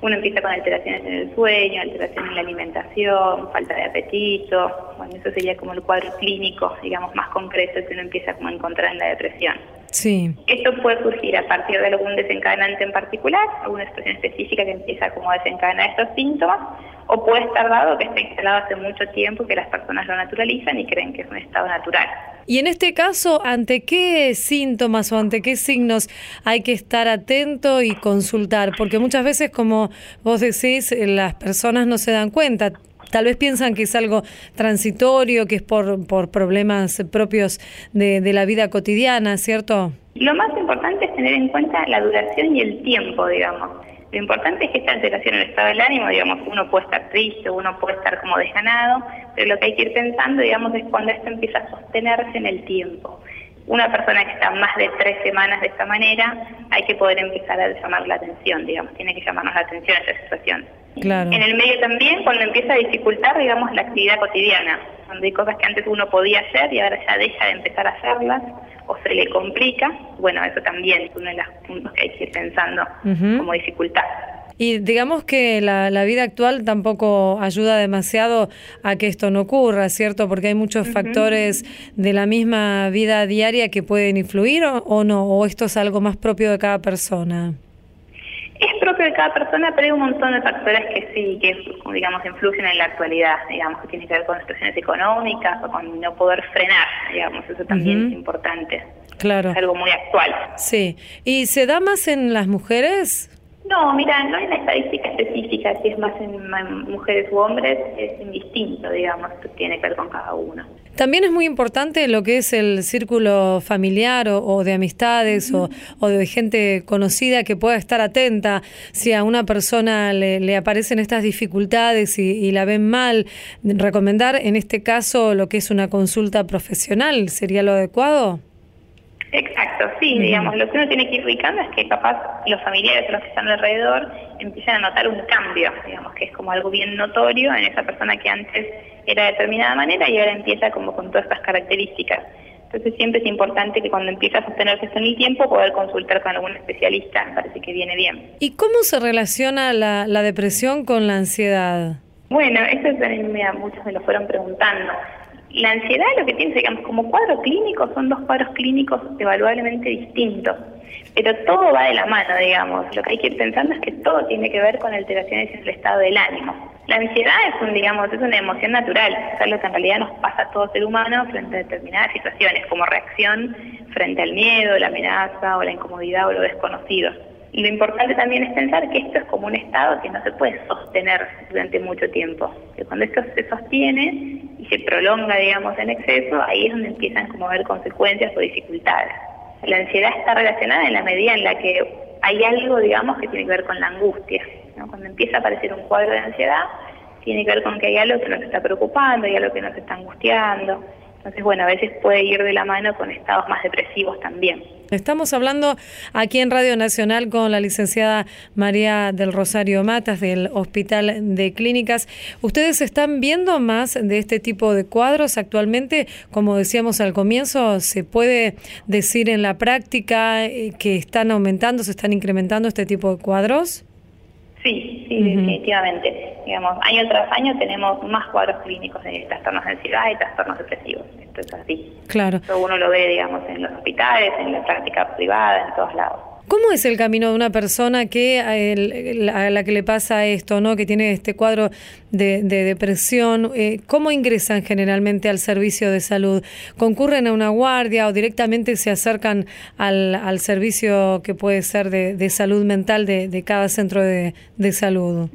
Uno empieza con alteraciones en el sueño, alteraciones en la alimentación, falta de apetito. Bueno, eso sería como el cuadro clínico, digamos, más concreto que uno empieza como a encontrar en la depresión. Sí. Esto puede surgir a partir de algún desencadenante en particular, alguna situación específica que empieza como a desencadenar estos síntomas, o puede estar dado que está instalado hace mucho tiempo, que las personas lo naturalizan y creen que es un estado natural. Y en este caso, ¿ante qué síntomas o ante qué signos hay que estar atento y consultar? Porque muchas veces, como vos decís, las personas no se dan cuenta. Tal vez piensan que es algo transitorio, que es por, por problemas propios de, de la vida cotidiana, ¿cierto? Lo más importante es tener en cuenta la duración y el tiempo, digamos. Lo importante es que esta alteración en el estado del ánimo, digamos, uno puede estar triste, uno puede estar como desganado, pero lo que hay que ir pensando, digamos, es cuando esto empieza a sostenerse en el tiempo. Una persona que está más de tres semanas de esta manera, hay que poder empezar a llamar la atención, digamos, tiene que llamarnos la atención esta situación. Claro. En el medio también, cuando empieza a dificultar, digamos, la actividad cotidiana, donde hay cosas que antes uno podía hacer y ahora ya deja de empezar a hacerlas, o se le complica, bueno, eso también es uno de los puntos que hay que ir pensando como dificultad. Y digamos que la, la, vida actual tampoco ayuda demasiado a que esto no ocurra, ¿cierto? Porque hay muchos factores de la misma vida diaria que pueden influir o, o no, o esto es algo más propio de cada persona. Es propio de cada persona, pero hay un montón de factores que sí, que digamos influyen en la actualidad, digamos, que tiene que ver con situaciones económicas o con no poder frenar, digamos, eso también es importante. Claro. Es algo muy actual. Sí. ¿Y se da más en las mujeres? No, mira, no hay una estadística específica, si es más en mujeres u hombres, es indistinto, digamos, tiene que ver con cada uno. También es muy importante lo que es el círculo familiar o, o de amistades o, o, de gente conocida que pueda estar atenta si a una persona le, le aparecen estas dificultades y, y, la ven mal. Recomendar en este caso lo que es una consulta profesional, ¿sería lo adecuado? Exacto, sí, uh -huh. digamos, lo que uno tiene que ir ubicando es que capaz los familiares los que están alrededor empiezan a notar un cambio, digamos, que es como algo bien notorio en esa persona que antes era de determinada manera y ahora empieza como con todas estas características. Entonces siempre es importante que cuando empieza a esto en el tiempo poder consultar con algún especialista, me parece que viene bien. ¿Y cómo se relaciona la, la depresión con la ansiedad? Bueno, eso también mira, muchos me lo fueron preguntando. La ansiedad lo que tiene, digamos, como cuadro clínico, son dos cuadros clínicos evaluablemente distintos, pero todo va de la mano, digamos. Lo que hay que ir pensando es que todo tiene que ver con alteraciones en el estado del ánimo. La ansiedad es un, digamos, es una emoción natural, es algo que en realidad nos pasa a todo ser humano frente a determinadas situaciones, como reacción frente al miedo, la amenaza o la incomodidad o lo desconocido. Y lo importante también es pensar que esto es como un estado que no se puede sostener durante mucho tiempo. Que cuando esto se sostiene y se prolonga, digamos, en exceso, ahí es donde empiezan como a haber consecuencias o dificultades. La ansiedad está relacionada en la medida en la que hay algo, digamos, que tiene que ver con la angustia. ¿no? Cuando empieza a aparecer un cuadro de ansiedad, tiene que ver con que hay algo que nos está preocupando, hay algo que nos está angustiando. Entonces, bueno, a veces puede ir de la mano con estados más depresivos también. Estamos hablando aquí en Radio Nacional con la licenciada María del Rosario Matas del Hospital de Clínicas. ¿Ustedes están viendo más de este tipo de cuadros actualmente? Como decíamos al comienzo, ¿se puede decir en la práctica que están aumentando, se están incrementando este tipo de cuadros? Sí, sí, uh -huh. definitivamente. Digamos, año tras año tenemos más cuadros clínicos de trastornos de ansiedad y trastornos depresivos. Esto es así. Claro. Eso uno lo ve, digamos, en los hospitales, en la práctica privada, en todos lados. ¿Cómo es el camino de una persona que a, el, a, la que le pasa esto, no, que tiene este cuadro de, de depresión? Eh, ¿Cómo ingresan generalmente al servicio de salud? ¿Concurren a una guardia o directamente se acercan al, servicio que puede ser de, de salud mental de, de cada centro de, de salud?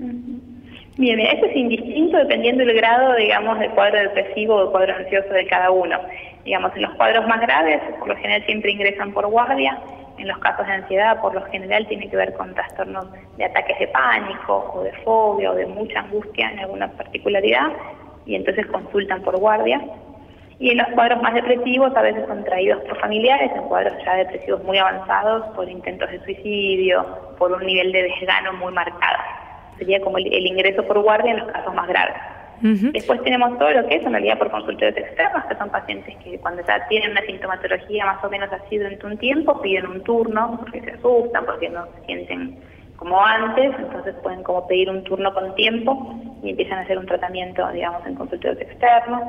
Bien, eso es indistinto dependiendo del grado, digamos, del cuadro depresivo o cuadro ansioso de cada uno. Digamos, en los cuadros más graves, por lo general siempre ingresan por guardia en los casos de ansiedad, por lo general, tiene que ver con trastornos de ataques de pánico o de fobia o de mucha angustia en alguna particularidad y entonces consultan por guardia. Y en los cuadros más depresivos a veces son traídos por familiares, en cuadros ya depresivos muy avanzados, por intentos de suicidio, por un nivel de desgano muy marcado. Sería como el, el ingreso por guardia en los casos más graves. Después tenemos todo lo que es en realidad por consultorios externos, que son pacientes que cuando ya tienen una sintomatología más o menos así durante un tiempo, piden un turno porque se asustan, porque no se sienten como antes, entonces pueden como pedir un turno con tiempo y empiezan a hacer un tratamiento, digamos, en consultorios externos.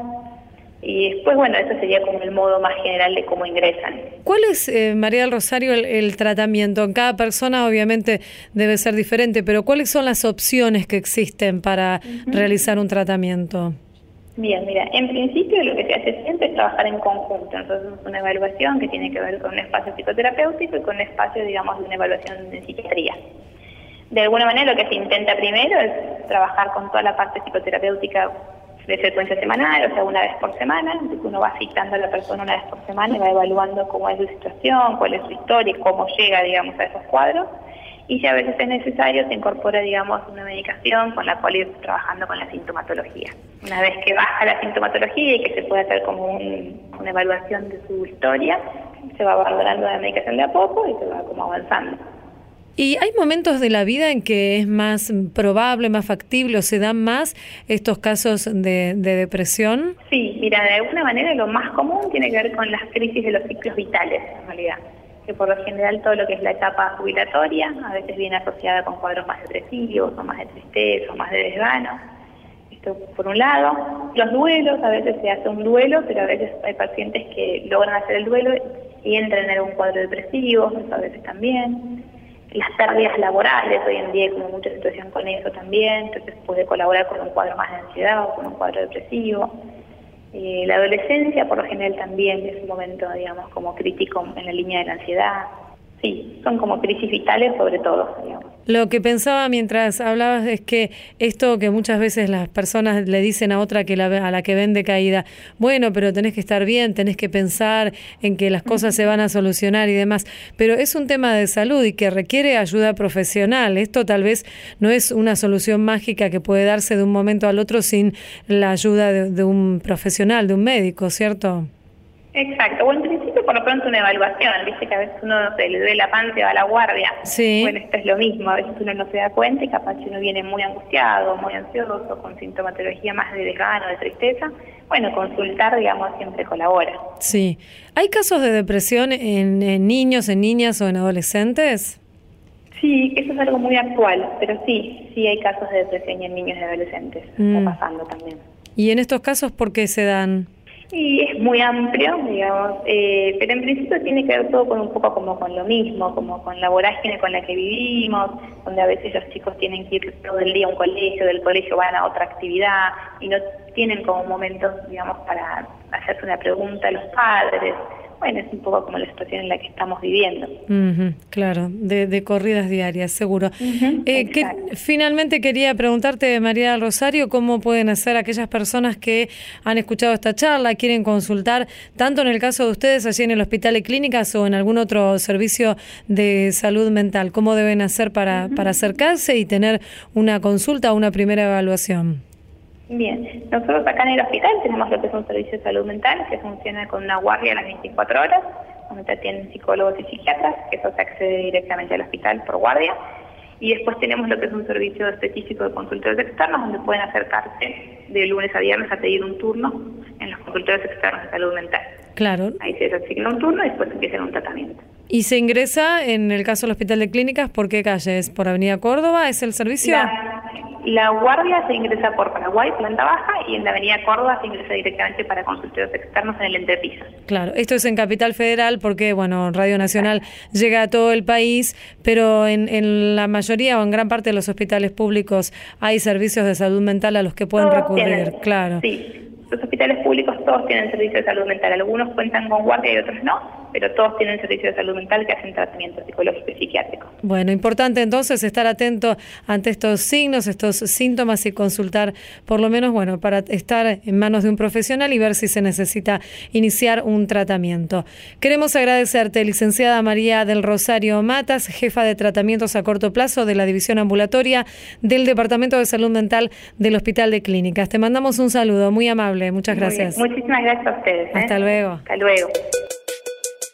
Y después, bueno, eso sería como el modo más general de cómo ingresan. ¿Cuál es, eh, María del Rosario, el, tratamiento? En cada persona obviamente debe ser diferente, pero ¿cuáles son las opciones que existen para realizar un tratamiento? Bien, mira, en principio lo que se hace siempre es trabajar en conjunto. Entonces, una evaluación que tiene que ver con un espacio psicoterapéutico y con un espacio, digamos, de una evaluación de psiquiatría. De alguna manera, lo que se intenta primero es trabajar con toda la parte psicoterapéutica de frecuencia semanal, o sea, una vez por semana. uno va citando a la persona una vez por semana y va evaluando cómo es su situación, cuál es su historia y cómo llega, digamos, a esos cuadros y si a veces es necesario se incorpora, digamos, una medicación con la cual ir trabajando con la sintomatología. Una vez que baja la sintomatología y que se puede hacer como una evaluación de su historia, se va valorando la medicación de a poco y se va como avanzando. ¿Y hay momentos de la vida en que es más probable, más factible o se dan más estos casos de, de, depresión? Sí, mira, de alguna manera lo más común tiene que ver con las crisis de los ciclos vitales, en realidad que por lo general todo lo que es la etapa jubilatoria a veces viene asociada con cuadros más depresivos o más de tristeza o más de desgano. Esto por un lado. Los duelos, a veces se hace un duelo, pero a veces hay pacientes que logran hacer el duelo y entran en algún cuadro depresivo, a veces también. Las pérdidas laborales, hoy en día hay como mucha situación con eso también, entonces puede colaborar con un cuadro más de ansiedad o con un cuadro depresivo eh, la adolescencia, por lo general, también es un momento, digamos, como crítico en la línea de la ansiedad. Sí, son como crisis vitales sobre todo, digamos. Lo que pensaba mientras hablabas es que esto que muchas veces las personas le dicen a otra que la, a la que ven caída, bueno, pero tenés que estar bien, tenés que pensar en que las cosas se van a solucionar y demás, pero es un tema de salud y que requiere ayuda profesional. Esto tal vez no es una solución mágica que puede darse de un momento al otro sin la ayuda de un profesional, de un médico, ¿cierto? Exacto, o en principio por lo pronto una evaluación, viste que a veces uno se le duele la panza va a la guardia. Sí. Bueno, esto es lo mismo, a veces uno no se da cuenta y capaz que uno viene muy angustiado, muy ansioso, con sintomatología más de desgano, de tristeza. Bueno, consultar, digamos, siempre colabora. Sí. ¿Hay casos de depresión en, niños, en niñas o en adolescentes? Sí, eso es algo muy actual, pero sí, sí hay casos de depresión en niños y adolescentes. Está mm. pasando también. ¿Y en estos casos por qué se dan? Y es muy amplio, digamos, eh, pero en principio tiene que ver todo con un poco como con lo mismo, como con la vorágine con la que vivimos, donde a veces los chicos tienen que ir todo el día a un colegio, del colegio van a otra actividad y no tienen como momentos, digamos, para hacerse una pregunta a los padres, bueno, es un poco como la situación en la que estamos viviendo. claro, de, corridas diarias, seguro. Eh, que, finalmente quería preguntarte, María del Rosario, cómo pueden hacer aquellas personas que han escuchado esta charla, quieren consultar, tanto en el caso de ustedes allí en el hospital de clínicas o en algún otro servicio de salud mental, cómo deben hacer para, para acercarse y tener una consulta o una primera evaluación. Bien, nosotros acá en el hospital tenemos lo que es un servicio de salud mental que funciona con una guardia a las 24 horas, donde tienen psicólogos y psiquiatras, que eso se accede directamente al hospital por guardia. Y después tenemos lo que es un servicio específico de consultores externos, donde pueden acercarse de lunes a viernes a pedir un turno en los consultores externos de salud mental. Claro. Ahí se asigna un turno y después empieza un tratamiento. ¿Y se ingresa en el caso del Hospital de Clínicas por qué calles? ¿Por Avenida Córdoba? ¿Es el servicio? La guardia se ingresa por Paraguay, planta baja, y en la avenida Córdoba se ingresa directamente para consultorios externos en el entrepiso. Claro, esto es en Capital Federal porque, bueno, Radio Nacional llega a todo el país, pero en, en, la mayoría o en gran parte de los hospitales públicos hay servicios de salud mental a los que pueden recurrir, claro. Sí, los hospitales públicos todos tienen servicio de salud mental, algunos cuentan con guardia y otros no, pero todos tienen servicio de salud mental que hacen tratamiento psicológico y psiquiátrico. Bueno, importante entonces estar atento ante estos signos, estos síntomas y consultar por lo menos, bueno, para estar en manos de un profesional y ver si se necesita iniciar un tratamiento. Queremos agradecerte, licenciada María del Rosario Matas, jefa de tratamientos a corto plazo de la División Ambulatoria del Departamento de Salud Mental del Hospital de Clínicas. Te mandamos un saludo muy amable, muchas gracias. muchísimas gracias a ustedes. ¿eh? Hasta luego. Hasta luego.